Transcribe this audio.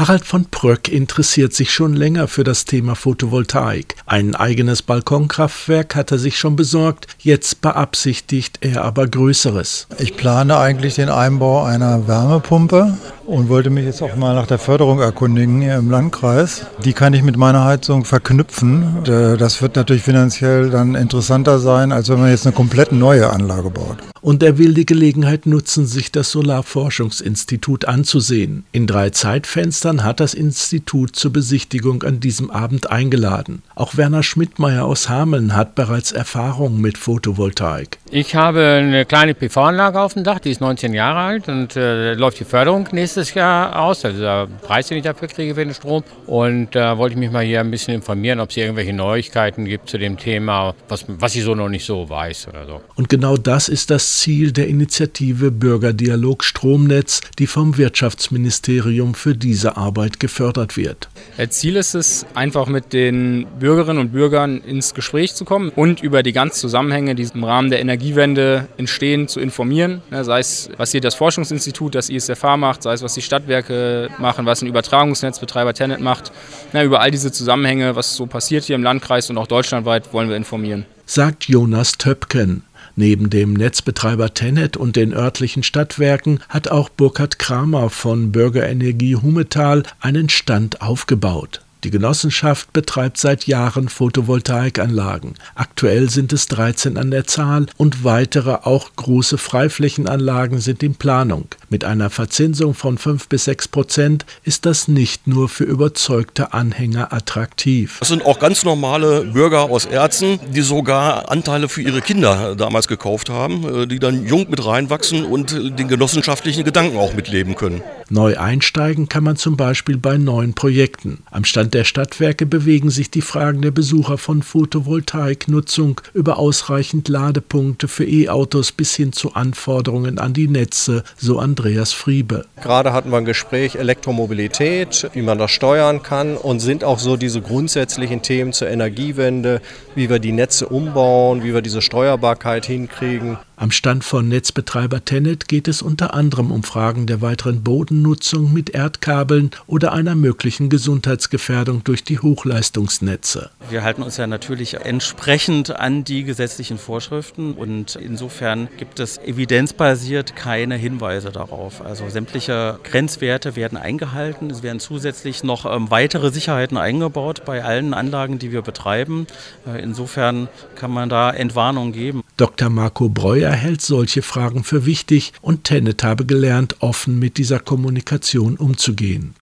Harald von Pröck interessiert sich schon länger für das Thema Photovoltaik. Ein eigenes Balkonkraftwerk hat er sich schon besorgt, jetzt beabsichtigt er aber Größeres. Ich plane eigentlich den Einbau einer Wärmepumpe und wollte mich jetzt auch mal nach der Förderung erkundigen hier im Landkreis. Die kann ich mit meiner Heizung verknüpfen. Das wird natürlich finanziell dann interessanter sein, als wenn man jetzt eine komplett neue Anlage baut. Und er will die Gelegenheit nutzen, sich das Solarforschungsinstitut anzusehen. In drei Zeitfenstern hat das Institut zur Besichtigung an diesem Abend eingeladen. Auch Werner Schmidtmeier aus Hameln hat bereits Erfahrung mit Photovoltaik. Ich habe eine kleine PV-Anlage auf dem Dach, die ist 19 Jahre alt und äh, läuft die Förderung nächstes Jahr aus. Also der Preis, den ich dafür kriege für den Strom. Und da äh, wollte ich mich mal hier ein bisschen informieren, ob es irgendwelche Neuigkeiten gibt zu dem Thema, was, was ich so noch nicht so weiß oder so. Und genau das ist das Ziel der Initiative Bürgerdialog Stromnetz, die vom Wirtschaftsministerium für diese Arbeit gefördert wird. Ziel ist es, einfach mit den Bürgerinnen und Bürgern ins Gespräch zu kommen und über die ganzen Zusammenhänge, die im Rahmen der Energie Energiewende entstehen, zu informieren. Ne, sei es, was hier das Forschungsinstitut, das ISFH macht, sei es, was die Stadtwerke machen, was ein Übertragungsnetzbetreiber Tenet macht. über all diese Zusammenhänge, was so passiert hier im Landkreis und auch deutschlandweit, wollen wir informieren. Sagt Jonas Töpken. Neben dem Netzbetreiber Tenet und den örtlichen Stadtwerken hat auch Burkhard Kramer von Bürgerenergie Humetal einen Stand aufgebaut. Die Genossenschaft betreibt seit Jahren Photovoltaikanlagen. Aktuell sind es 13 an der Zahl und weitere auch große Freiflächenanlagen sind in Planung. Mit einer Verzinsung von 5 bis 6 Prozent ist das nicht nur für überzeugte Anhänger attraktiv. Das sind auch ganz normale Bürger aus Erzen, die sogar Anteile für ihre Kinder damals gekauft haben, die dann jung mit reinwachsen und den genossenschaftlichen Gedanken auch mitleben können. Neu einsteigen kann man zum Beispiel bei neuen Projekten. Am Stand der Stadtwerke bewegen sich die Fragen der Besucher von Photovoltaiknutzung über ausreichend Ladepunkte für E-Autos bis hin zu Anforderungen an die Netze, so Andreas Friebe. Gerade hatten wir ein Gespräch Elektromobilität, wie man das steuern kann und sind auch so diese grundsätzlichen Themen zur Energiewende, wie wir die Netze umbauen, wie wir diese Steuerbarkeit hinkriegen. Am Stand von Netzbetreiber Tenet geht es unter anderem um Fragen der weiteren Bodennutzung mit Erdkabeln oder einer möglichen Gesundheitsgefährdung durch die Hochleistungsnetze. Wir halten uns ja natürlich entsprechend an die gesetzlichen Vorschriften und insofern gibt es evidenzbasiert keine Hinweise darauf. Also sämtliche Grenzwerte werden eingehalten. Es werden zusätzlich noch ähm, weitere Sicherheiten eingebaut bei allen Anlagen, die wir betreiben. Äh, insofern kann man da Entwarnung geben. Dr. Marco Breuer hält solche Fragen für wichtig und Tennet habe gelernt, offen mit dieser Kommunikation umzugehen.